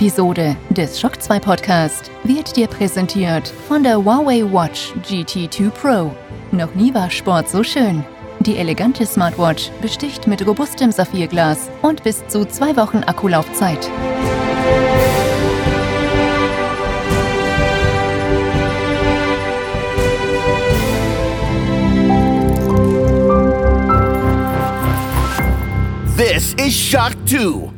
Episode des Shock 2 Podcast wird dir präsentiert von der Huawei Watch GT2 Pro. Noch nie war Sport so schön. Die elegante Smartwatch besticht mit robustem Saphirglas und bis zu zwei Wochen Akkulaufzeit. This is Shock 2.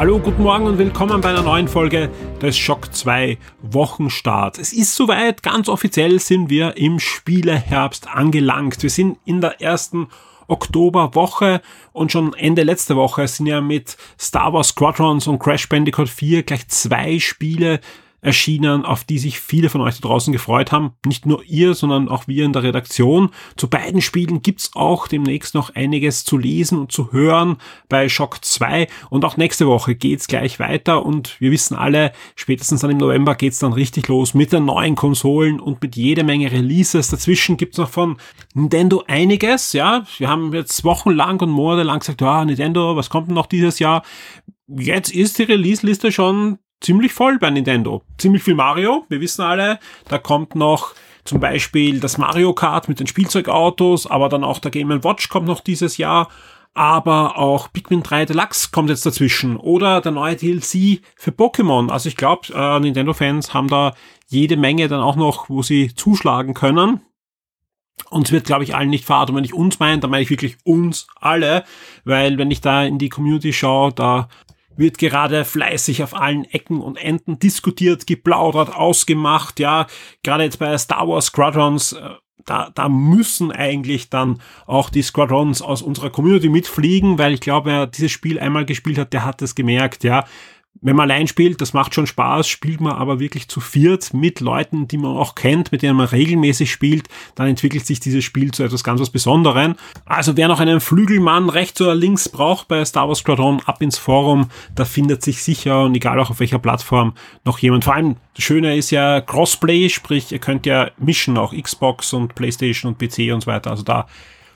Hallo, guten Morgen und willkommen bei einer neuen Folge des Shock 2 Wochenstart. Es ist soweit, ganz offiziell sind wir im Spieleherbst angelangt. Wir sind in der ersten Oktoberwoche und schon Ende letzter Woche sind ja mit Star Wars Squadrons und Crash Bandicoot 4 gleich zwei Spiele erschienen, auf die sich viele von euch da draußen gefreut haben. Nicht nur ihr, sondern auch wir in der Redaktion. Zu beiden Spielen gibt's auch demnächst noch einiges zu lesen und zu hören bei Shock 2. Und auch nächste Woche geht's gleich weiter. Und wir wissen alle, spätestens dann im November geht's dann richtig los mit den neuen Konsolen und mit jede Menge Releases. Dazwischen gibt's noch von Nintendo einiges. Ja, wir haben jetzt wochenlang und monatelang gesagt, ja, Nintendo, was kommt denn noch dieses Jahr? Jetzt ist die Release-Liste schon ziemlich voll bei Nintendo. Ziemlich viel Mario, wir wissen alle. Da kommt noch zum Beispiel das Mario Kart mit den Spielzeugautos, aber dann auch der Game Watch kommt noch dieses Jahr. Aber auch Pikmin 3 Deluxe kommt jetzt dazwischen. Oder der neue DLC für Pokémon. Also ich glaube, äh, Nintendo-Fans haben da jede Menge dann auch noch, wo sie zuschlagen können. Und es wird, glaube ich, allen nicht fad. Und wenn ich uns meine, dann meine ich wirklich uns alle. Weil wenn ich da in die Community schaue, da wird gerade fleißig auf allen Ecken und Enden diskutiert, geplaudert, ausgemacht, ja, gerade jetzt bei Star Wars Squadrons, äh, da, da müssen eigentlich dann auch die Squadrons aus unserer Community mitfliegen, weil ich glaube, wer dieses Spiel einmal gespielt hat, der hat es gemerkt, ja wenn man allein spielt, das macht schon Spaß, spielt man aber wirklich zu viert mit Leuten, die man auch kennt, mit denen man regelmäßig spielt, dann entwickelt sich dieses Spiel zu etwas ganz was Besonderen. Also wer noch einen Flügelmann rechts oder links braucht bei Star Wars Squadron, ab ins Forum, da findet sich sicher und egal auch auf welcher Plattform noch jemand. Vor allem, das Schöne ist ja Crossplay, sprich, ihr könnt ja mischen, auch Xbox und Playstation und PC und so weiter. Also da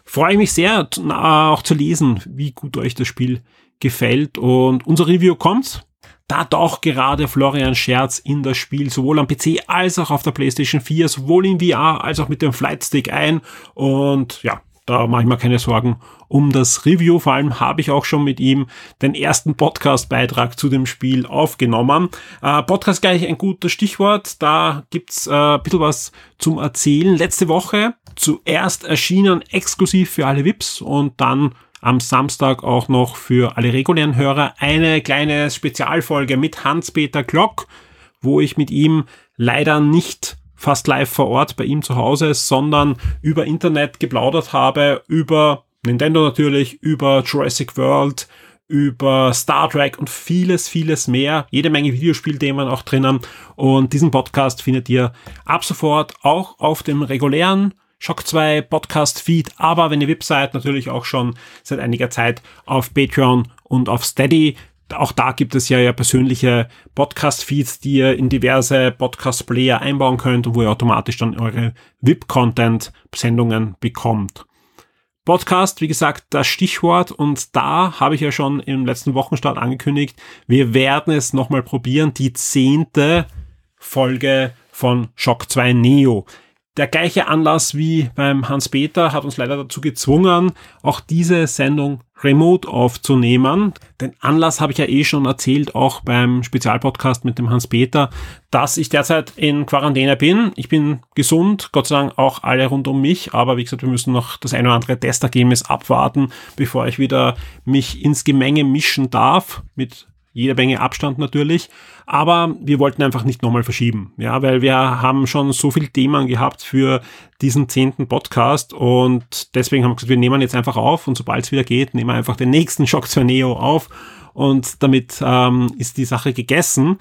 freue ich mich sehr, auch zu lesen, wie gut euch das Spiel gefällt und unser Review kommt da taucht gerade Florian Scherz in das Spiel sowohl am PC als auch auf der PlayStation 4, sowohl in VR als auch mit dem Flightstick ein. Und ja, da mache ich mir keine Sorgen um das Review. Vor allem habe ich auch schon mit ihm den ersten Podcast-Beitrag zu dem Spiel aufgenommen. Äh, Podcast gleich ein gutes Stichwort. Da gibt's äh, ein bisschen was zum Erzählen. Letzte Woche zuerst erschienen exklusiv für alle VIPs und dann am Samstag auch noch für alle regulären Hörer eine kleine Spezialfolge mit Hans-Peter Glock, wo ich mit ihm leider nicht fast live vor Ort bei ihm zu Hause, sondern über Internet geplaudert habe, über Nintendo natürlich, über Jurassic World, über Star Trek und vieles, vieles mehr. Jede Menge Videospielthemen auch drinnen. Und diesen Podcast findet ihr ab sofort auch auf dem regulären Shock 2 Podcast Feed, aber wenn ihr VIP seid, natürlich auch schon seit einiger Zeit auf Patreon und auf Steady. Auch da gibt es ja, ja persönliche Podcast-Feeds, die ihr in diverse Podcast-Player einbauen könnt und wo ihr automatisch dann eure VIP-Content-Sendungen bekommt. Podcast, wie gesagt, das Stichwort und da habe ich ja schon im letzten Wochenstart angekündigt, wir werden es nochmal probieren, die zehnte Folge von Shock 2 Neo. Der gleiche Anlass wie beim Hans-Peter hat uns leider dazu gezwungen, auch diese Sendung remote aufzunehmen. Den Anlass habe ich ja eh schon erzählt, auch beim Spezialpodcast mit dem Hans-Peter, dass ich derzeit in Quarantäne bin. Ich bin gesund, Gott sei Dank auch alle rund um mich, aber wie gesagt, wir müssen noch das eine oder andere Testergebnis abwarten, bevor ich wieder mich ins Gemenge mischen darf mit jede Menge Abstand natürlich, aber wir wollten einfach nicht nochmal verschieben, ja, weil wir haben schon so viel Themen gehabt für diesen zehnten Podcast und deswegen haben wir gesagt, wir nehmen jetzt einfach auf und sobald es wieder geht, nehmen wir einfach den nächsten Shock 2 Neo auf und damit ähm, ist die Sache gegessen.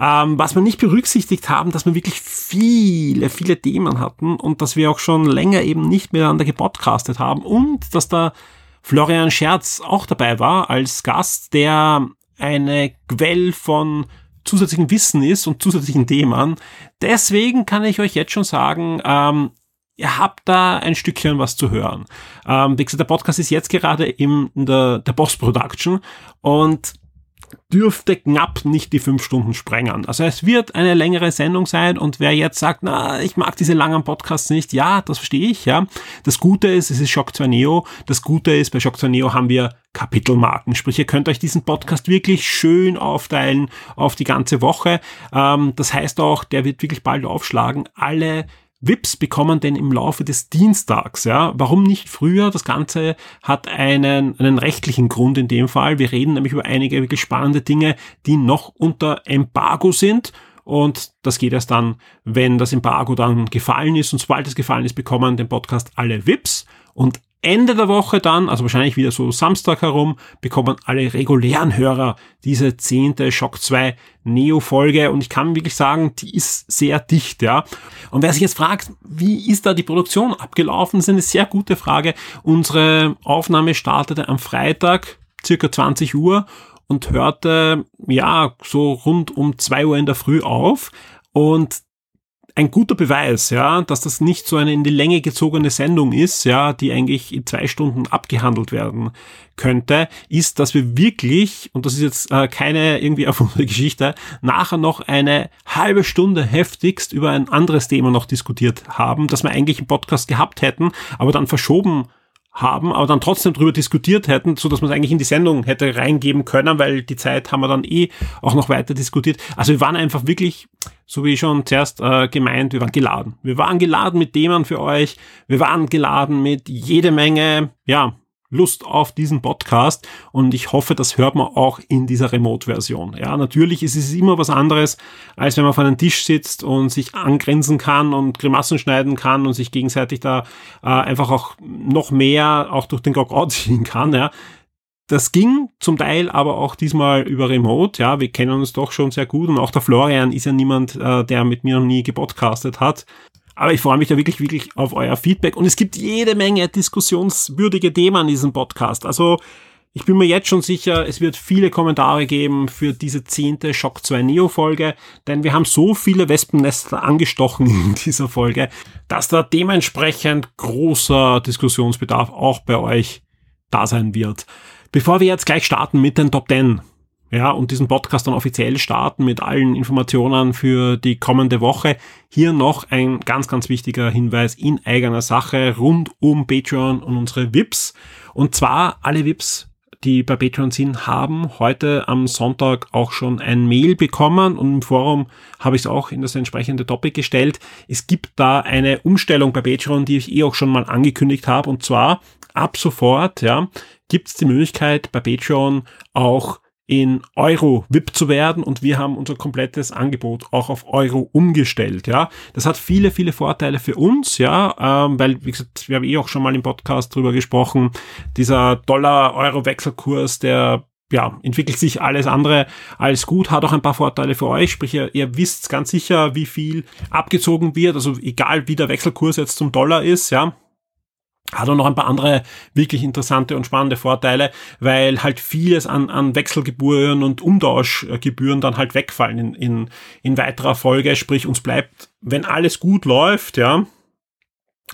Ähm, was wir nicht berücksichtigt haben, dass wir wirklich viele, viele Themen hatten und dass wir auch schon länger eben nicht miteinander gepodcastet haben und dass da Florian Scherz auch dabei war als Gast, der eine Quell von zusätzlichen Wissen ist und zusätzlichen Themen. Deswegen kann ich euch jetzt schon sagen, ähm, ihr habt da ein Stückchen was zu hören. Ähm, wie gesagt, der Podcast ist jetzt gerade in der, der Post-Production und dürfte knapp nicht die fünf Stunden sprengen. Also es wird eine längere Sendung sein und wer jetzt sagt, na, ich mag diese langen Podcasts nicht, ja, das verstehe ich, ja. Das Gute ist, es ist Shock 2 Neo. Das Gute ist, bei Shock 2 Neo haben wir Kapitelmarken. Sprich, ihr könnt euch diesen Podcast wirklich schön aufteilen auf die ganze Woche. Ähm, das heißt auch, der wird wirklich bald aufschlagen. Alle VIPs bekommen denn im Laufe des Dienstags. Ja, warum nicht früher? Das Ganze hat einen, einen rechtlichen Grund in dem Fall. Wir reden nämlich über einige wirklich spannende Dinge, die noch unter Embargo sind. Und das geht erst dann, wenn das Embargo dann gefallen ist. Und sobald es gefallen ist, bekommen den Podcast alle VIPs. Und Ende der Woche dann, also wahrscheinlich wieder so Samstag herum, bekommen alle regulären Hörer diese zehnte Shock 2 Neo-Folge und ich kann wirklich sagen, die ist sehr dicht, ja. Und wer sich jetzt fragt, wie ist da die Produktion abgelaufen, ist eine sehr gute Frage. Unsere Aufnahme startete am Freitag, circa 20 Uhr und hörte, ja, so rund um 2 Uhr in der Früh auf und ein guter Beweis, ja, dass das nicht so eine in die Länge gezogene Sendung ist, ja, die eigentlich in zwei Stunden abgehandelt werden könnte, ist, dass wir wirklich, und das ist jetzt äh, keine irgendwie erfundene Geschichte, nachher noch eine halbe Stunde heftigst über ein anderes Thema noch diskutiert haben, das wir eigentlich im Podcast gehabt hätten, aber dann verschoben haben, aber dann trotzdem darüber diskutiert hätten, so dass man es eigentlich in die Sendung hätte reingeben können, weil die Zeit haben wir dann eh auch noch weiter diskutiert. Also wir waren einfach wirklich, so wie schon zuerst äh, gemeint, wir waren geladen. Wir waren geladen mit Themen für euch. Wir waren geladen mit jede Menge, ja, Lust auf diesen Podcast und ich hoffe, das hört man auch in dieser Remote-Version. Ja, natürlich ist es immer was anderes, als wenn man auf einem Tisch sitzt und sich angrenzen kann und Grimassen schneiden kann und sich gegenseitig da äh, einfach auch noch mehr auch durch den Gog ziehen kann. Ja. Das ging zum Teil aber auch diesmal über Remote. Ja, wir kennen uns doch schon sehr gut und auch der Florian ist ja niemand, äh, der mit mir noch nie gepodcastet hat. Aber ich freue mich da wirklich, wirklich auf euer Feedback. Und es gibt jede Menge diskussionswürdige Themen in diesem Podcast. Also ich bin mir jetzt schon sicher, es wird viele Kommentare geben für diese zehnte Shock 2 Neo Folge, denn wir haben so viele Wespennester angestochen in dieser Folge, dass da dementsprechend großer Diskussionsbedarf auch bei euch da sein wird. Bevor wir jetzt gleich starten mit den Top 10, ja, und diesen Podcast dann offiziell starten mit allen Informationen für die kommende Woche. Hier noch ein ganz, ganz wichtiger Hinweis in eigener Sache rund um Patreon und unsere VIPs. Und zwar alle VIPs, die bei Patreon sind, haben heute am Sonntag auch schon ein Mail bekommen und im Forum habe ich es auch in das entsprechende Topic gestellt. Es gibt da eine Umstellung bei Patreon, die ich eh auch schon mal angekündigt habe und zwar ab sofort, ja, gibt es die Möglichkeit bei Patreon auch in Euro VIP zu werden und wir haben unser komplettes Angebot auch auf Euro umgestellt, ja. Das hat viele, viele Vorteile für uns, ja, ähm, weil, wie gesagt, wir haben eh auch schon mal im Podcast drüber gesprochen, dieser Dollar-Euro-Wechselkurs, der ja, entwickelt sich alles andere als gut, hat auch ein paar Vorteile für euch, sprich ihr, ihr wisst ganz sicher, wie viel abgezogen wird, also egal wie der Wechselkurs jetzt zum Dollar ist, ja, hat auch noch ein paar andere wirklich interessante und spannende Vorteile, weil halt vieles an, an Wechselgebühren und Umtauschgebühren dann halt wegfallen in, in, in weiterer Folge. Sprich, uns bleibt, wenn alles gut läuft, ja,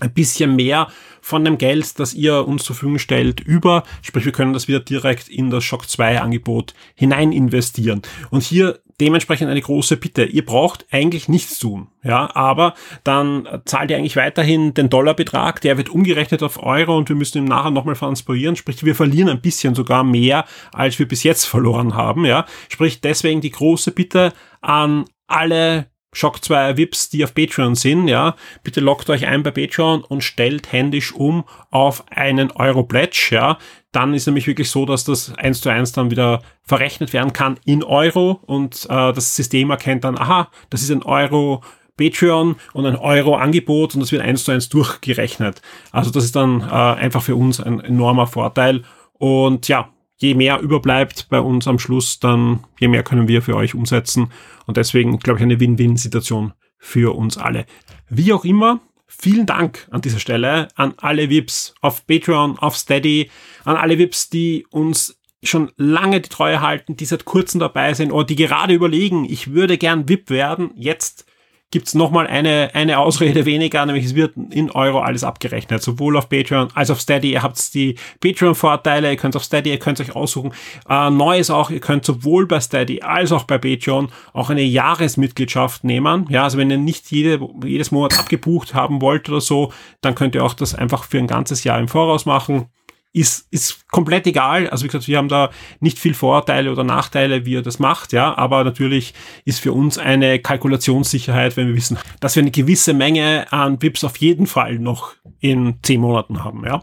ein bisschen mehr von dem Geld, das ihr uns zur Verfügung stellt, über. Sprich, wir können das wieder direkt in das Shock 2 Angebot hinein investieren. Und hier dementsprechend eine große Bitte. Ihr braucht eigentlich nichts tun, ja, aber dann zahlt ihr eigentlich weiterhin den Dollarbetrag, der wird umgerechnet auf Euro und wir müssen ihn nachher nochmal transferieren, sprich wir verlieren ein bisschen sogar mehr, als wir bis jetzt verloren haben, ja, sprich deswegen die große Bitte an alle Shock 2 VIPs, die auf Patreon sind, ja, bitte loggt euch ein bei Patreon und stellt händisch um auf einen Euro Pledge, ja. Dann ist nämlich wirklich so, dass das eins zu eins dann wieder verrechnet werden kann in Euro und äh, das System erkennt dann, aha, das ist ein Euro Patreon und ein Euro Angebot und das wird eins zu eins durchgerechnet. Also das ist dann äh, einfach für uns ein enormer Vorteil und ja, je mehr überbleibt bei uns am Schluss, dann je mehr können wir für euch umsetzen. Und deswegen, glaube ich, eine Win-Win-Situation für uns alle. Wie auch immer, vielen Dank an dieser Stelle an alle VIPs auf Patreon, auf Steady, an alle VIPs, die uns schon lange die Treue halten, die seit kurzem dabei sind oder die gerade überlegen, ich würde gern VIP werden. Jetzt gibt's es nochmal eine, eine Ausrede weniger, nämlich es wird in Euro alles abgerechnet, sowohl auf Patreon als auf Steady. Ihr habt die Patreon-Vorteile, ihr könnt auf Steady, ihr könnt euch aussuchen. Äh, neu ist auch, ihr könnt sowohl bei Steady als auch bei Patreon auch eine Jahresmitgliedschaft nehmen. Ja, also wenn ihr nicht jede, jedes Monat abgebucht haben wollt oder so, dann könnt ihr auch das einfach für ein ganzes Jahr im Voraus machen ist, ist komplett egal. Also wie gesagt, wir haben da nicht viel Vorteile oder Nachteile, wie er das macht, ja, aber natürlich ist für uns eine Kalkulationssicherheit, wenn wir wissen, dass wir eine gewisse Menge an Pips auf jeden Fall noch in zehn Monaten haben, ja.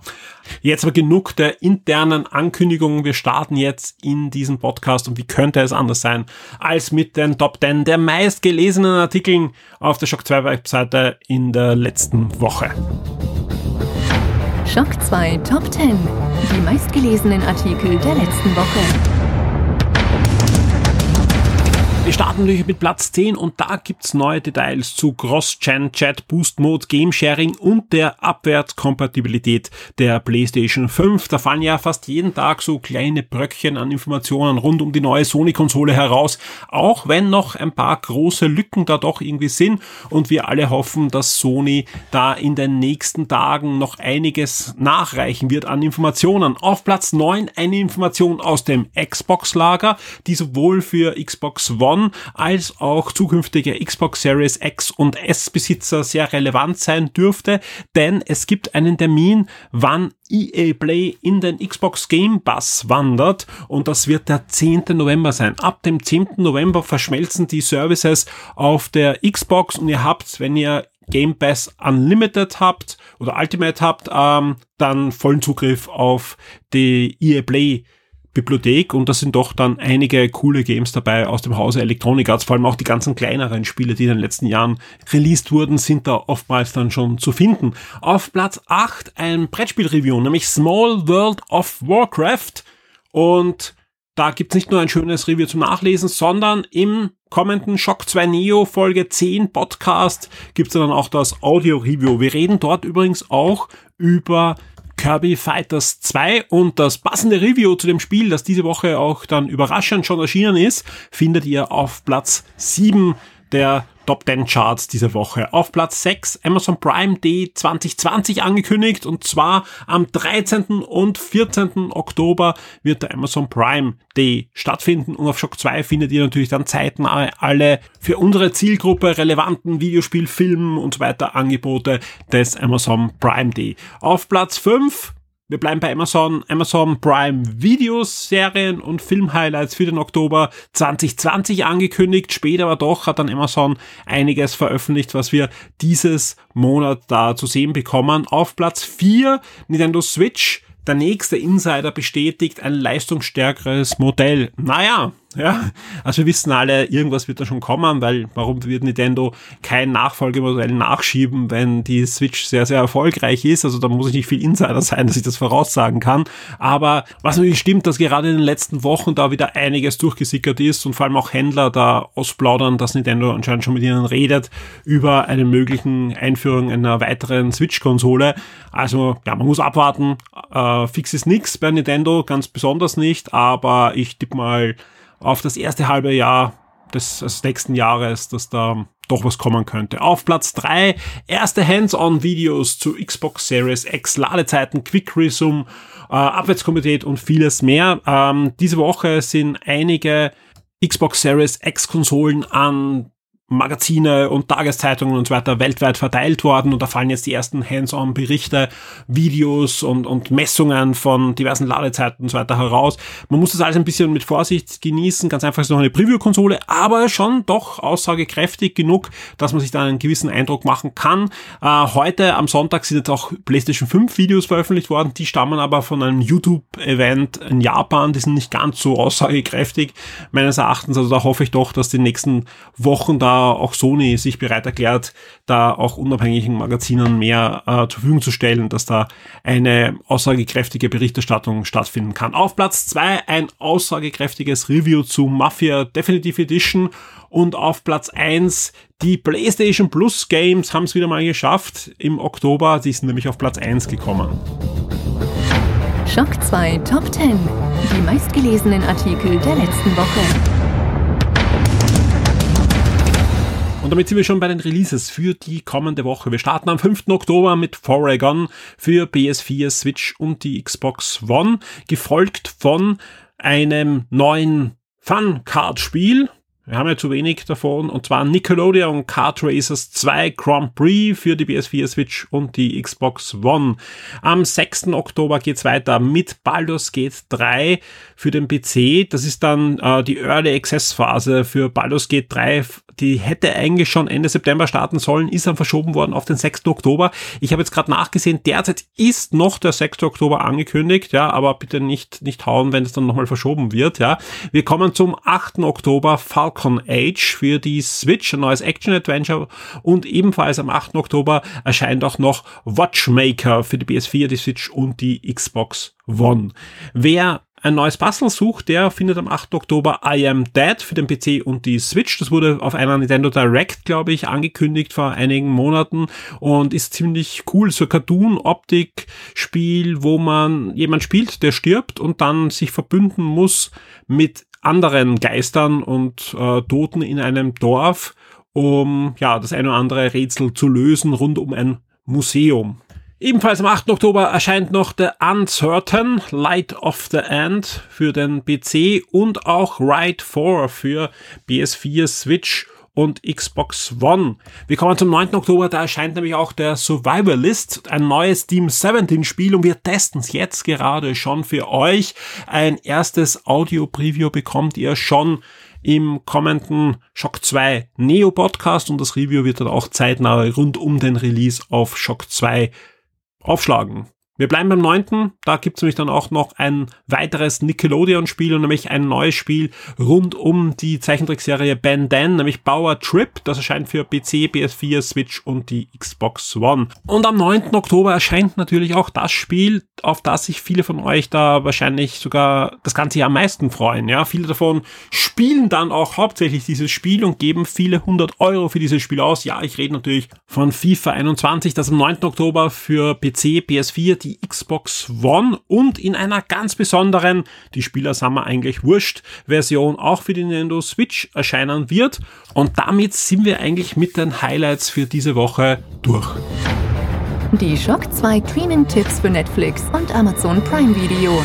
Jetzt aber genug der internen Ankündigungen. Wir starten jetzt in diesen Podcast und wie könnte es anders sein als mit den Top 10 der meistgelesenen Artikeln auf der Shock 2 Webseite in der letzten Woche. Schock 2 Top 10. Die meistgelesenen Artikel der letzten Woche. Wir starten natürlich mit Platz 10 und da gibt's neue Details zu Cross-Gen Chat, Boost Mode, Game Sharing und der Abwärtskompatibilität der PlayStation 5. Da fallen ja fast jeden Tag so kleine Bröckchen an Informationen rund um die neue Sony-Konsole heraus, auch wenn noch ein paar große Lücken da doch irgendwie sind und wir alle hoffen, dass Sony da in den nächsten Tagen noch einiges nachreichen wird an Informationen. Auf Platz 9 eine Information aus dem Xbox-Lager, die sowohl für Xbox One One als auch zukünftige Xbox Series X und S Besitzer sehr relevant sein dürfte, denn es gibt einen Termin, wann EA Play in den Xbox Game Pass wandert und das wird der 10. November sein. Ab dem 10. November verschmelzen die Services auf der Xbox und ihr habt, wenn ihr Game Pass Unlimited habt oder Ultimate habt, ähm, dann vollen Zugriff auf die EA Play Bibliothek und da sind doch dann einige coole Games dabei aus dem Hause Electronic Arts, vor allem auch die ganzen kleineren Spiele, die in den letzten Jahren released wurden, sind da oftmals dann schon zu finden. Auf Platz 8 ein Brettspiel-Review, nämlich Small World of Warcraft und da gibt's nicht nur ein schönes Review zum Nachlesen, sondern im kommenden Shock 2 Neo Folge 10 Podcast gibt's dann auch das Audio-Review. Wir reden dort übrigens auch über Kirby Fighters 2 und das passende Review zu dem Spiel, das diese Woche auch dann überraschend schon erschienen ist, findet ihr auf Platz 7 der Top 10 Charts diese Woche. Auf Platz 6 Amazon Prime Day 2020 angekündigt und zwar am 13. und 14. Oktober wird der Amazon Prime Day stattfinden und auf Shock 2 findet ihr natürlich dann zeitnah alle für unsere Zielgruppe relevanten Videospielfilmen und so weiter Angebote des Amazon Prime Day. Auf Platz 5 wir bleiben bei Amazon, Amazon Prime Videos, Serien und Film-Highlights für den Oktober 2020 angekündigt. Später aber doch hat dann Amazon einiges veröffentlicht, was wir dieses Monat da zu sehen bekommen. Auf Platz 4 Nintendo Switch. Der nächste Insider bestätigt ein leistungsstärkeres Modell. Naja, ja, also wir wissen alle, irgendwas wird da schon kommen, weil warum wird Nintendo kein Nachfolgemodell nachschieben, wenn die Switch sehr, sehr erfolgreich ist? Also da muss ich nicht viel Insider sein, dass ich das voraussagen kann. Aber was natürlich stimmt, dass gerade in den letzten Wochen da wieder einiges durchgesickert ist und vor allem auch Händler da ausplaudern, dass Nintendo anscheinend schon mit ihnen redet über eine möglichen Einführung einer weiteren Switch-Konsole. Also ja, man muss abwarten. Äh, fix ist nix bei Nintendo, ganz besonders nicht, aber ich tippe mal, auf das erste halbe Jahr des, des nächsten Jahres, dass da doch was kommen könnte. Auf Platz drei erste Hands-on-Videos zu Xbox Series X, Ladezeiten, Quick Resume, äh, Abwärtskomitee und vieles mehr. Ähm, diese Woche sind einige Xbox Series X-Konsolen an Magazine und Tageszeitungen und so weiter weltweit verteilt worden. Und da fallen jetzt die ersten Hands-on-Berichte, Videos und, und Messungen von diversen Ladezeiten und so weiter heraus. Man muss das alles ein bisschen mit Vorsicht genießen, ganz einfach ist noch eine Preview-Konsole, aber schon doch aussagekräftig genug, dass man sich da einen gewissen Eindruck machen kann. Äh, heute am Sonntag sind jetzt auch PlayStation 5 Videos veröffentlicht worden, die stammen aber von einem YouTube-Event in Japan, die sind nicht ganz so aussagekräftig meines Erachtens, also da hoffe ich doch, dass die nächsten Wochen da da auch Sony sich bereit erklärt, da auch unabhängigen Magazinen mehr äh, zur Verfügung zu stellen, dass da eine aussagekräftige Berichterstattung stattfinden kann. Auf Platz zwei ein aussagekräftiges Review zu Mafia Definitive Edition und auf Platz eins die PlayStation Plus Games haben es wieder mal geschafft im Oktober. Sie sind nämlich auf Platz eins gekommen. Schock 2 Top 10. Die meistgelesenen Artikel der letzten Woche. Und damit sind wir schon bei den Releases für die kommende Woche. Wir starten am 5. Oktober mit Foregon für PS4, Switch und die Xbox One, gefolgt von einem neuen Fun-Card-Spiel, wir haben ja zu wenig davon. Und zwar Nickelodeon Kart Racers 2 Grand Prix für die PS4 Switch und die Xbox One. Am 6. Oktober geht's weiter mit Baldur's Gate 3 für den PC. Das ist dann äh, die Early Access Phase für Baldur's Gate 3 die hätte eigentlich schon Ende September starten sollen, ist dann verschoben worden auf den 6. Oktober. Ich habe jetzt gerade nachgesehen, derzeit ist noch der 6. Oktober angekündigt, ja, aber bitte nicht, nicht hauen, wenn es dann nochmal verschoben wird, ja. Wir kommen zum 8. Oktober Falcon Age für die Switch, ein neues Action-Adventure und ebenfalls am 8. Oktober erscheint auch noch Watchmaker für die PS4, die Switch und die Xbox One. Wer ein neues Puzzle sucht, der findet am 8. Oktober I Am Dead für den PC und die Switch. Das wurde auf einer Nintendo Direct, glaube ich, angekündigt vor einigen Monaten und ist ziemlich cool. So Cartoon-Optik-Spiel, wo man jemand spielt, der stirbt und dann sich verbünden muss mit anderen Geistern und äh, Toten in einem Dorf, um ja das eine oder andere Rätsel zu lösen rund um ein Museum. Ebenfalls am 8. Oktober erscheint noch The Uncertain Light of the End für den PC und auch Ride 4 für PS4, Switch und Xbox One. Wir kommen zum 9. Oktober, da erscheint nämlich auch der Survivalist, ein neues Team 17 Spiel und wir testen es jetzt gerade schon für euch. Ein erstes Audio-Preview bekommt ihr schon im kommenden Shock 2 Neo Podcast und das Review wird dann auch zeitnah rund um den Release auf Shock 2 aufschlagen. Wir bleiben beim neunten. Da gibt es nämlich dann auch noch ein weiteres Nickelodeon-Spiel und nämlich ein neues Spiel rund um die Zeichentrickserie Ben 10, nämlich Bauer Trip. Das erscheint für PC, PS4, Switch und die Xbox One. Und am 9. Oktober erscheint natürlich auch das Spiel, auf das sich viele von euch da wahrscheinlich sogar das ganze Jahr am meisten freuen. Ja, viele davon spielen dann auch hauptsächlich dieses Spiel und geben viele hundert Euro für dieses Spiel aus. Ja, ich rede natürlich von FIFA 21, das am 9. Oktober für PC, PS4, die die Xbox One und in einer ganz besonderen, die Spieler sind wir eigentlich wurscht, Version auch für die Nintendo Switch erscheinen wird. Und damit sind wir eigentlich mit den Highlights für diese Woche durch. Die Shock 2 Streaming-Tipps für Netflix und Amazon Prime Video.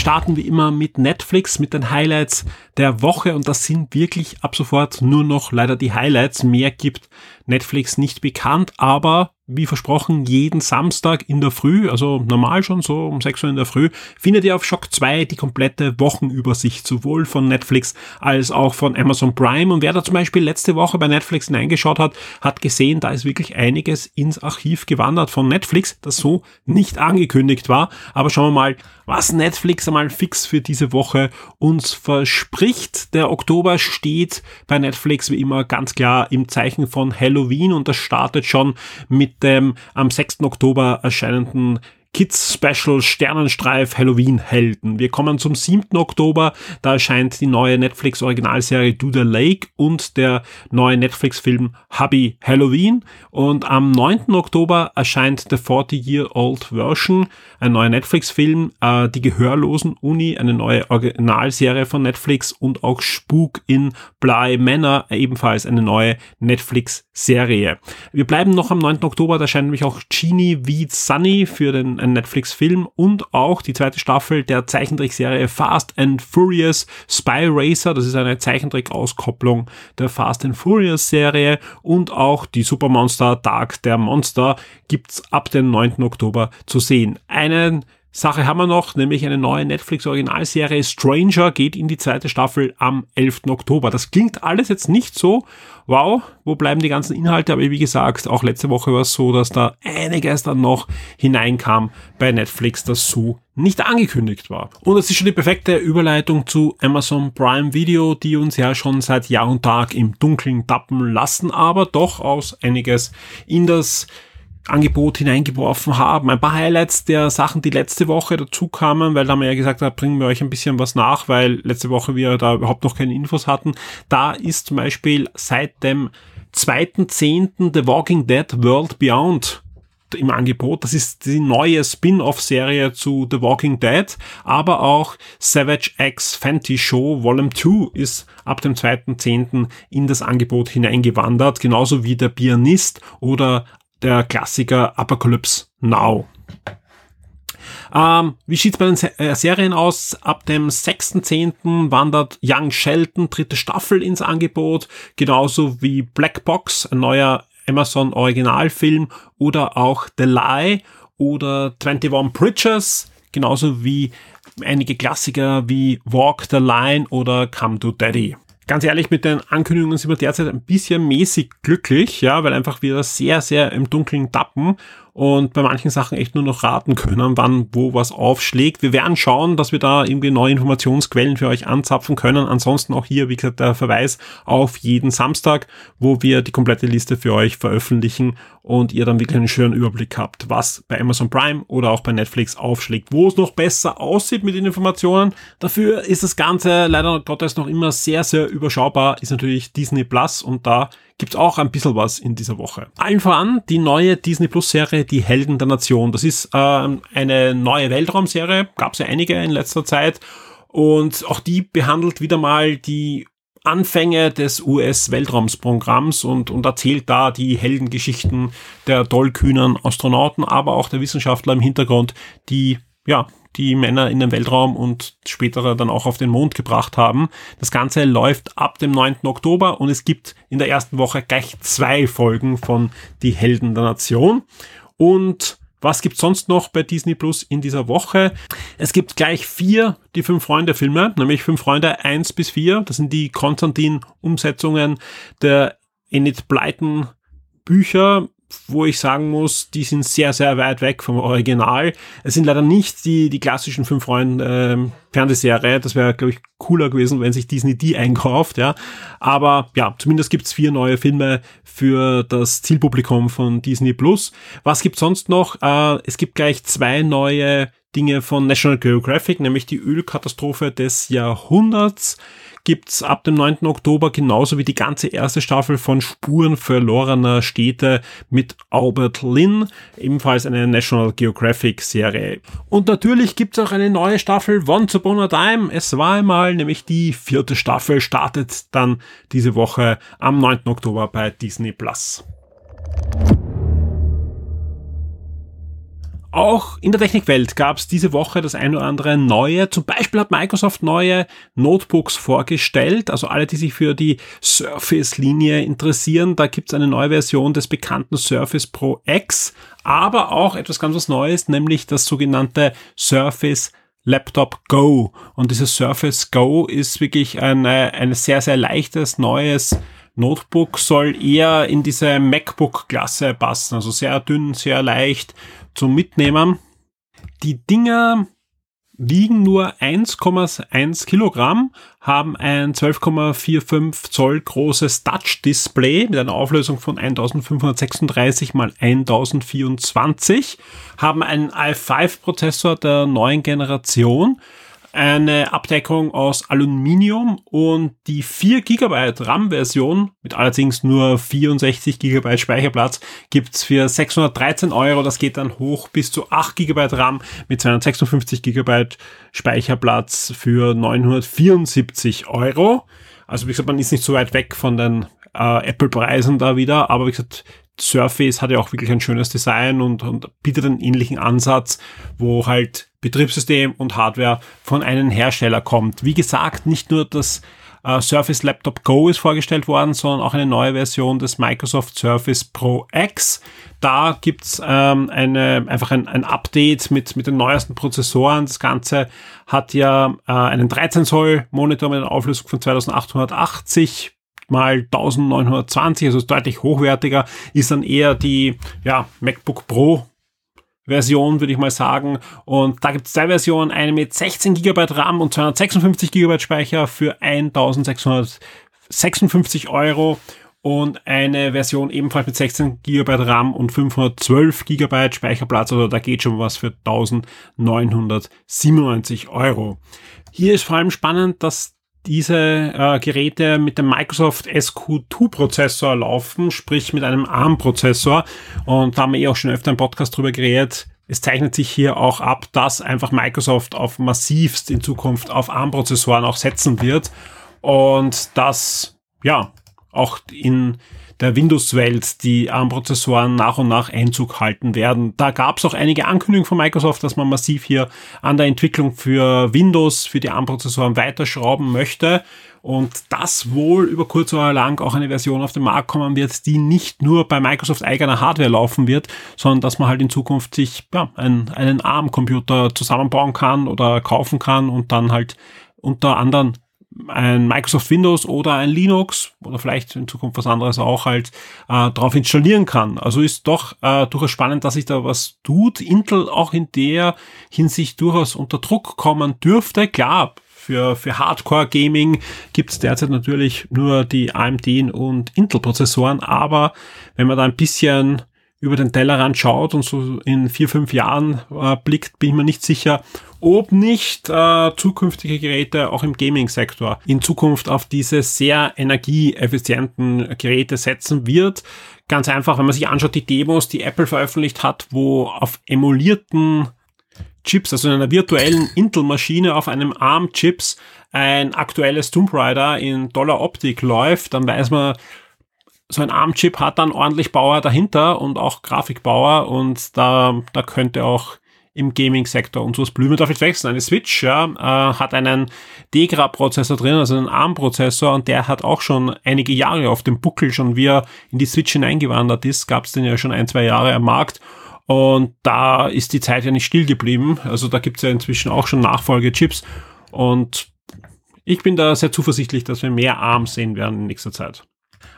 Wir starten wie immer mit Netflix, mit den Highlights der Woche und das sind wirklich ab sofort nur noch leider die Highlights. Mehr gibt Netflix nicht bekannt, aber wie versprochen, jeden Samstag in der Früh, also normal schon so um 6 Uhr in der Früh, findet ihr auf Shock 2 die komplette Wochenübersicht, sowohl von Netflix als auch von Amazon Prime. Und wer da zum Beispiel letzte Woche bei Netflix hineingeschaut hat, hat gesehen, da ist wirklich einiges ins Archiv gewandert von Netflix, das so nicht angekündigt war. Aber schauen wir mal, was Netflix einmal fix für diese Woche uns verspricht. Der Oktober steht bei Netflix wie immer ganz klar im Zeichen von Halloween und das startet schon mit dem am 6. Oktober erscheinenden Kids Special Sternenstreif Halloween Helden. Wir kommen zum 7. Oktober, da erscheint die neue Netflix Originalserie Do the Lake und der neue Netflix Film Hubby Halloween und am 9. Oktober erscheint The 40 Year Old Version, ein neuer Netflix Film, äh, die Gehörlosen Uni, eine neue Originalserie von Netflix und auch Spuk in Bly Manor, ebenfalls eine neue Netflix Serie. Wir bleiben noch am 9. Oktober, da erscheint nämlich auch Genie wie Sunny für den Netflix-Film und auch die zweite Staffel der Zeichentrickserie Fast and Furious Spy Racer. Das ist eine Zeichentrick-Auskopplung der Fast and Furious Serie und auch die Supermonster Dark der Monster gibt's ab dem 9. Oktober zu sehen. Einen Sache haben wir noch, nämlich eine neue Netflix-Originalserie Stranger geht in die zweite Staffel am 11. Oktober. Das klingt alles jetzt nicht so, wow, wo bleiben die ganzen Inhalte? Aber wie gesagt, auch letzte Woche war es so, dass da einiges dann noch hineinkam bei Netflix, das so nicht angekündigt war. Und das ist schon die perfekte Überleitung zu Amazon Prime Video, die uns ja schon seit Jahr und Tag im Dunkeln tappen lassen, aber doch aus einiges in das Angebot hineingeworfen haben. Ein paar Highlights der Sachen, die letzte Woche dazu kamen, weil da haben wir ja gesagt, da bringen wir euch ein bisschen was nach, weil letzte Woche wir da überhaupt noch keine Infos hatten. Da ist zum Beispiel seit dem 2.10. The Walking Dead World Beyond im Angebot. Das ist die neue Spin-off-Serie zu The Walking Dead, aber auch Savage X Fenty Show Volume 2 ist ab dem 2.10. in das Angebot hineingewandert, genauso wie der Pianist oder der Klassiker Apocalypse Now. Ähm, wie sieht's bei den Se äh, Serien aus? Ab dem 6.10. wandert Young Shelton dritte Staffel ins Angebot, genauso wie Black Box, ein neuer Amazon Originalfilm oder auch The Lie oder 21 Bridges, genauso wie einige Klassiker wie Walk the Line oder Come to Daddy ganz ehrlich, mit den Ankündigungen sind wir derzeit ein bisschen mäßig glücklich, ja, weil einfach wir sehr, sehr im Dunkeln tappen und bei manchen Sachen echt nur noch raten können, wann wo was aufschlägt. Wir werden schauen, dass wir da irgendwie neue Informationsquellen für euch anzapfen können. Ansonsten auch hier, wie gesagt, der Verweis auf jeden Samstag, wo wir die komplette Liste für euch veröffentlichen und ihr dann wirklich einen schönen Überblick habt, was bei Amazon Prime oder auch bei Netflix aufschlägt, wo es noch besser aussieht mit den Informationen. Dafür ist das Ganze leider Gottes noch immer sehr, sehr überschaubar, ist natürlich Disney Plus und da gibt's auch ein bisschen was in dieser Woche. Allen voran die neue Disney Plus Serie Die Helden der Nation. Das ist ähm, eine neue Weltraumserie, gab's ja einige in letzter Zeit und auch die behandelt wieder mal die Anfänge des US-Weltraumsprogramms und, und erzählt da die Heldengeschichten der tollkühnen Astronauten, aber auch der Wissenschaftler im Hintergrund, die ja die Männer in den Weltraum und später dann auch auf den Mond gebracht haben. Das Ganze läuft ab dem 9. Oktober und es gibt in der ersten Woche gleich zwei Folgen von Die Helden der Nation. Und was gibt's sonst noch bei Disney Plus in dieser Woche? Es gibt gleich vier die Fünf Freunde Filme, nämlich Fünf Freunde eins bis vier. Das sind die Konstantin-Umsetzungen der Enid Blyton Bücher wo ich sagen muss, die sind sehr, sehr weit weg vom Original. Es sind leider nicht die, die klassischen fünf Freunde äh, Fernsehserie. Das wäre, glaube ich, cooler gewesen, wenn sich Disney die einkauft, ja. Aber ja, zumindest gibt's vier neue Filme für das Zielpublikum von Disney Plus. Was gibt's sonst noch? Äh, es gibt gleich zwei neue Dinge von National Geographic, nämlich die Ölkatastrophe des Jahrhunderts gibt's ab dem 9. Oktober genauso wie die ganze erste Staffel von Spuren verlorener Städte mit Albert Lynn, ebenfalls eine National Geographic Serie. Und natürlich gibt's auch eine neue Staffel Once Upon a Time. Es war einmal, nämlich die vierte Staffel startet dann diese Woche am 9. Oktober bei Disney Plus. Auch in der Technikwelt gab es diese Woche das ein oder andere neue. Zum Beispiel hat Microsoft neue Notebooks vorgestellt. Also alle, die sich für die Surface-Linie interessieren, da gibt es eine neue Version des bekannten Surface Pro X, aber auch etwas ganz was Neues, nämlich das sogenannte Surface Laptop Go. Und dieses Surface Go ist wirklich ein, ein sehr, sehr leichtes, neues Notebook, soll eher in diese MacBook-Klasse passen. Also sehr dünn, sehr leicht zum Mitnehmen. Die Dinger wiegen nur 1,1 Kilogramm, haben ein 12,45 Zoll großes Touch-Display mit einer Auflösung von 1536 mal 1024, haben einen i5-Prozessor der neuen Generation, eine Abdeckung aus Aluminium und die 4 GB RAM-Version mit allerdings nur 64 GB Speicherplatz gibt's für 613 Euro. Das geht dann hoch bis zu 8 GB RAM mit 256 GB Speicherplatz für 974 Euro. Also wie gesagt, man ist nicht so weit weg von den äh, Apple-Preisen da wieder, aber wie gesagt, Surface hat ja auch wirklich ein schönes Design und, und bietet einen ähnlichen Ansatz, wo halt Betriebssystem und Hardware von einem Hersteller kommt. Wie gesagt, nicht nur das äh, Surface Laptop Go ist vorgestellt worden, sondern auch eine neue Version des Microsoft Surface Pro X. Da gibt's ähm, einfach ein, ein Update mit, mit den neuesten Prozessoren. Das Ganze hat ja äh, einen 13 Zoll Monitor mit einer Auflösung von 2880 mal 1920, also ist deutlich hochwertiger, ist dann eher die ja, MacBook Pro Version, würde ich mal sagen. Und da gibt es zwei Versionen, eine mit 16 GB RAM und 256 GB Speicher für 1656 Euro und eine Version ebenfalls mit 16 GB RAM und 512 GB Speicherplatz, also da geht schon was für 1997 Euro. Hier ist vor allem spannend, dass diese äh, Geräte mit dem Microsoft SQ2-Prozessor laufen, sprich mit einem ARM-Prozessor. Und da haben wir eh auch schon öfter im Podcast drüber geredet. Es zeichnet sich hier auch ab, dass einfach Microsoft auf massivst in Zukunft auf ARM-Prozessoren auch setzen wird. Und das, ja, auch in der Windows-Welt die ARM-Prozessoren nach und nach Einzug halten werden. Da gab es auch einige Ankündigungen von Microsoft, dass man massiv hier an der Entwicklung für Windows, für die ARM-Prozessoren weiterschrauben möchte und das wohl über kurz oder lang auch eine Version auf den Markt kommen wird, die nicht nur bei Microsoft eigener Hardware laufen wird, sondern dass man halt in Zukunft sich ja, einen, einen ARM-Computer zusammenbauen kann oder kaufen kann und dann halt unter anderen ein Microsoft Windows oder ein Linux oder vielleicht in Zukunft was anderes auch halt äh, drauf installieren kann. Also ist doch äh, durchaus spannend, dass sich da was tut. Intel auch in der Hinsicht durchaus unter Druck kommen dürfte. Klar, für, für Hardcore-Gaming gibt es derzeit natürlich nur die AMD und Intel-Prozessoren, aber wenn man da ein bisschen über den Tellerrand schaut und so in vier, fünf Jahren äh, blickt, bin ich mir nicht sicher, ob nicht äh, zukünftige Geräte auch im Gaming-Sektor in Zukunft auf diese sehr energieeffizienten Geräte setzen wird. Ganz einfach, wenn man sich anschaut, die Demos, die Apple veröffentlicht hat, wo auf emulierten Chips, also in einer virtuellen Intel-Maschine auf einem ARM-Chips ein aktuelles Tomb Raider in Dollar Optik läuft, dann weiß man, so ein ARM-Chip hat dann ordentlich Bauer dahinter und auch Grafikbauer und da, da könnte auch im Gaming-Sektor und so das Blume darf nicht wechseln. Eine Switch ja, äh, hat einen Degra-Prozessor drin, also einen ARM-Prozessor und der hat auch schon einige Jahre auf dem Buckel, schon wie er in die Switch hineingewandert ist, gab es den ja schon ein, zwei Jahre am Markt und da ist die Zeit ja nicht still geblieben. Also da gibt es ja inzwischen auch schon Nachfolgechips und ich bin da sehr zuversichtlich, dass wir mehr ARM sehen werden in nächster Zeit.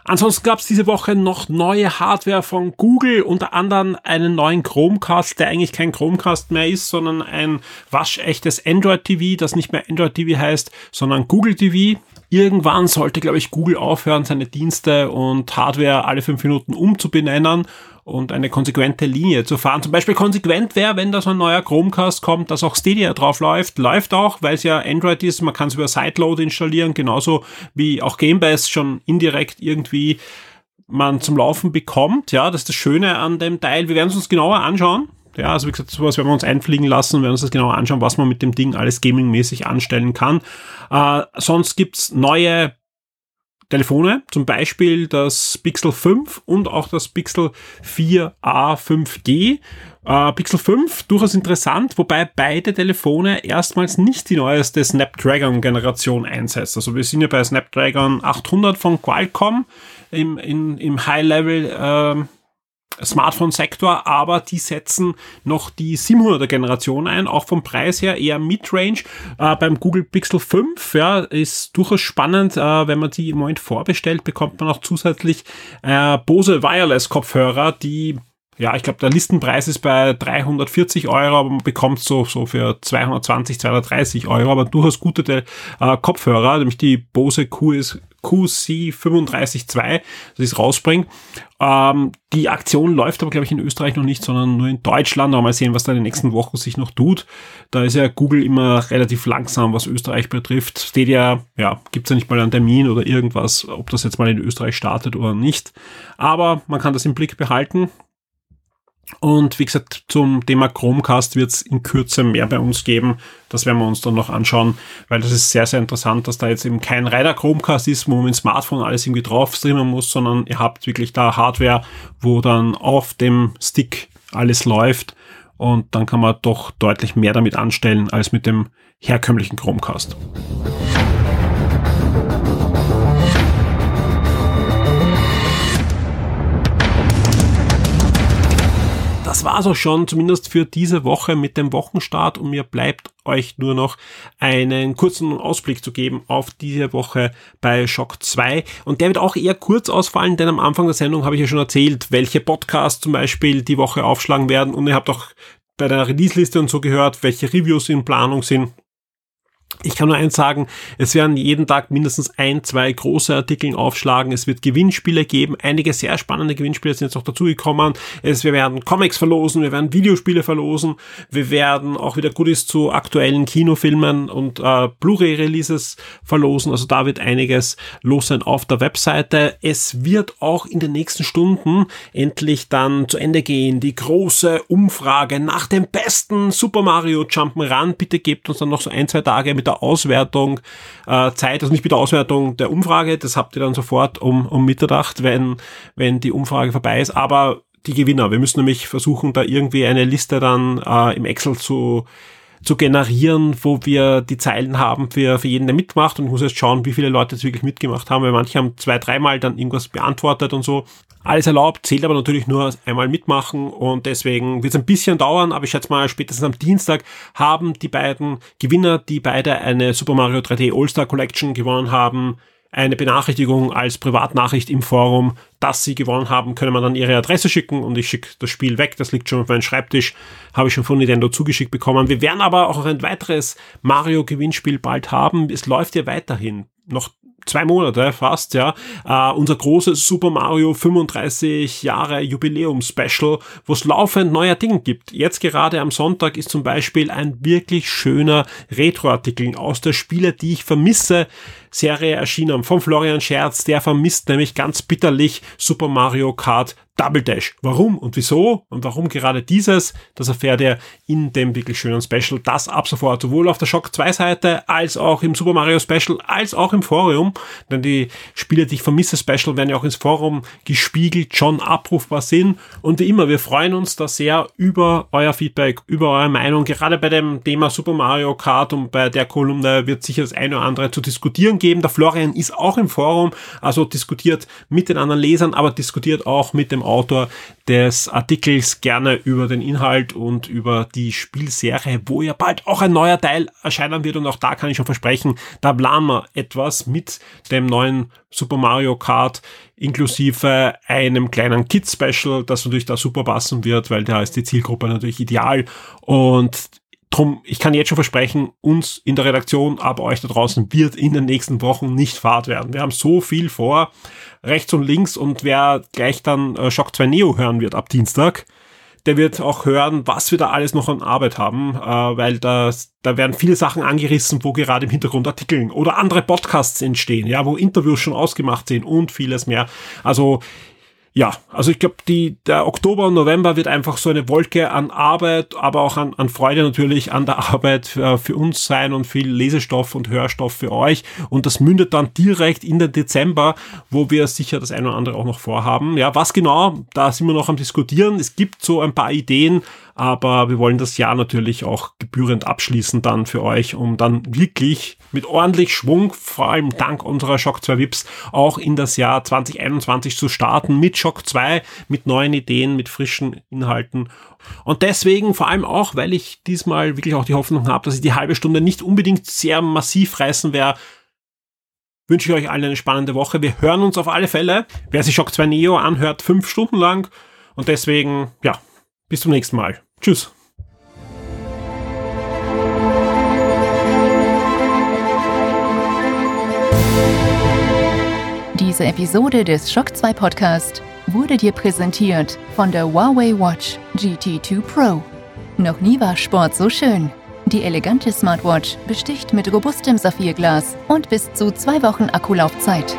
Ansonsten gab es diese Woche noch neue Hardware von Google, unter anderem einen neuen Chromecast, der eigentlich kein Chromecast mehr ist, sondern ein waschechtes Android TV, das nicht mehr Android TV heißt, sondern Google TV. Irgendwann sollte, glaube ich, Google aufhören, seine Dienste und Hardware alle fünf Minuten umzubenennen und eine konsequente Linie zu fahren. Zum Beispiel konsequent wäre, wenn da so ein neuer Chromecast kommt, dass auch Stadia drauf läuft. Läuft auch, weil es ja Android ist. Man kann es über Sideload installieren, genauso wie auch Gamebase schon indirekt irgendwie man zum Laufen bekommt. Ja, das ist das Schöne an dem Teil. Wir werden es uns genauer anschauen. Ja, also wie gesagt, sowas werden wir uns einfliegen lassen werden uns das genauer anschauen, was man mit dem Ding alles gamingmäßig anstellen kann. Äh, sonst gibt's neue Telefone, zum Beispiel das Pixel 5 und auch das Pixel 4a 5G. Äh, Pixel 5 durchaus interessant, wobei beide Telefone erstmals nicht die neueste Snapdragon-Generation einsetzt. Also wir sind ja bei Snapdragon 800 von Qualcomm im, in, im High-Level. Äh, Smartphone-Sektor, aber die setzen noch die 700er Generation ein, auch vom Preis her eher Mid-Range. Äh, beim Google Pixel 5 ja, ist durchaus spannend, äh, wenn man die im Moment vorbestellt, bekommt man auch zusätzlich äh, Bose Wireless Kopfhörer, die ja, ich glaube, der Listenpreis ist bei 340 Euro, aber man bekommt so, so für 220, 230 Euro, aber durchaus gute äh, Kopfhörer, nämlich die Bose QS, QC352, das ist rausbringt. Ähm, die Aktion läuft aber, glaube ich, in Österreich noch nicht, sondern nur in Deutschland. Aber mal sehen, was da in den nächsten Wochen sich noch tut. Da ist ja Google immer relativ langsam, was Österreich betrifft. Steht ja, ja, gibt es ja nicht mal einen Termin oder irgendwas, ob das jetzt mal in Österreich startet oder nicht. Aber man kann das im Blick behalten. Und wie gesagt, zum Thema Chromecast wird es in Kürze mehr bei uns geben. Das werden wir uns dann noch anschauen, weil das ist sehr, sehr interessant, dass da jetzt eben kein reiner Chromecast ist, wo man mit dem Smartphone alles irgendwie drauf streamen muss, sondern ihr habt wirklich da Hardware, wo dann auf dem Stick alles läuft und dann kann man doch deutlich mehr damit anstellen als mit dem herkömmlichen Chromecast. Das war's auch schon, zumindest für diese Woche mit dem Wochenstart und mir bleibt euch nur noch einen kurzen Ausblick zu geben auf diese Woche bei Shock 2. Und der wird auch eher kurz ausfallen, denn am Anfang der Sendung habe ich ja schon erzählt, welche Podcasts zum Beispiel die Woche aufschlagen werden und ihr habt auch bei der Release-Liste und so gehört, welche Reviews in Planung sind. Ich kann nur eins sagen, es werden jeden Tag mindestens ein, zwei große Artikel aufschlagen. Es wird Gewinnspiele geben. Einige sehr spannende Gewinnspiele sind jetzt noch dazugekommen. Wir werden Comics verlosen, wir werden Videospiele verlosen. Wir werden auch wieder Goodies zu aktuellen Kinofilmen und äh, Blu-ray-Releases verlosen. Also da wird einiges los sein auf der Webseite. Es wird auch in den nächsten Stunden endlich dann zu Ende gehen. Die große Umfrage nach dem besten Super Mario Jump'n'Run. Bitte gebt uns dann noch so ein, zwei Tage mit der Auswertung äh, Zeit, also nicht mit der Auswertung der Umfrage, das habt ihr dann sofort um, um Mitternacht, wenn, wenn die Umfrage vorbei ist, aber die Gewinner. Wir müssen nämlich versuchen, da irgendwie eine Liste dann äh, im Excel zu zu generieren, wo wir die Zeilen haben für, für jeden, der mitmacht. Und ich muss jetzt schauen, wie viele Leute jetzt wirklich mitgemacht haben, weil manche haben zwei, dreimal dann irgendwas beantwortet und so. Alles erlaubt, zählt aber natürlich nur einmal mitmachen und deswegen wird es ein bisschen dauern, aber ich schätze mal, spätestens am Dienstag haben die beiden Gewinner, die beide eine Super Mario 3D All-Star Collection gewonnen haben, eine Benachrichtigung als Privatnachricht im Forum, dass sie gewonnen haben, können wir dann ihre Adresse schicken und ich schicke das Spiel weg. Das liegt schon auf meinem Schreibtisch, habe ich schon von Nintendo zugeschickt bekommen. Wir werden aber auch ein weiteres Mario-Gewinnspiel bald haben. Es läuft ja weiterhin. Noch zwei Monate fast, ja, uh, unser großes Super Mario 35 Jahre Jubiläum Special, wo es laufend neue Dinge gibt. Jetzt gerade am Sonntag ist zum Beispiel ein wirklich schöner Retro-Artikel aus der Spiele, die ich vermisse, Serie erschienen von Florian Scherz, der vermisst nämlich ganz bitterlich Super Mario Kart Double Dash. Warum und wieso und warum gerade dieses, das erfährt ihr in dem wirklich schönen Special. Das ab sofort sowohl auf der Shock 2 Seite als auch im Super Mario Special als auch im Forum. Denn die Spiele, die ich vermisse Special, werden ja auch ins Forum gespiegelt, schon abrufbar sind. Und wie immer, wir freuen uns da sehr über euer Feedback, über eure Meinung. Gerade bei dem Thema Super Mario Kart und bei der Kolumne wird sicher das eine oder andere zu diskutieren geben. Der Florian ist auch im Forum, also diskutiert mit den anderen Lesern, aber diskutiert auch mit dem Autor des Artikels gerne über den Inhalt und über die Spielserie, wo ja bald auch ein neuer Teil erscheinen wird. Und auch da kann ich schon versprechen, da planen wir etwas mit dem neuen Super Mario Kart inklusive einem kleinen Kids-Special, das natürlich da super passen wird, weil da ist die Zielgruppe natürlich ideal. Und Drum, ich kann jetzt schon versprechen, uns in der Redaktion, aber euch da draußen wird in den nächsten Wochen nicht fad werden. Wir haben so viel vor, rechts und links und wer gleich dann äh, Shock 2 Neo hören wird ab Dienstag, der wird auch hören, was wir da alles noch an Arbeit haben, äh, weil das, da werden viele Sachen angerissen, wo gerade im Hintergrund Artikeln oder andere Podcasts entstehen, ja, wo Interviews schon ausgemacht sind und vieles mehr. Also ja, also ich glaube, die der Oktober und November wird einfach so eine Wolke an Arbeit, aber auch an, an Freude natürlich an der Arbeit äh, für uns sein und viel Lesestoff und Hörstoff für euch. Und das mündet dann direkt in den Dezember, wo wir sicher das eine oder andere auch noch vorhaben. Ja, was genau, da sind wir noch am diskutieren. Es gibt so ein paar Ideen, aber wir wollen das Jahr natürlich auch gebührend abschließen dann für euch, um dann wirklich mit ordentlich Schwung, vor allem dank unserer Shock 2 Vips, auch in das Jahr 2021 zu starten mit Shock 2, mit neuen Ideen, mit frischen Inhalten. Und deswegen vor allem auch, weil ich diesmal wirklich auch die Hoffnung habe, dass ich die halbe Stunde nicht unbedingt sehr massiv reißen werde, wünsche ich euch allen eine spannende Woche. Wir hören uns auf alle Fälle. Wer sich Shock 2 Neo anhört, fünf Stunden lang. Und deswegen, ja, bis zum nächsten Mal. Tschüss. Diese Episode des Shock 2 Podcast wurde dir präsentiert von der Huawei Watch GT2 Pro. Noch nie war Sport so schön. Die elegante Smartwatch besticht mit robustem Saphirglas und bis zu zwei Wochen Akkulaufzeit.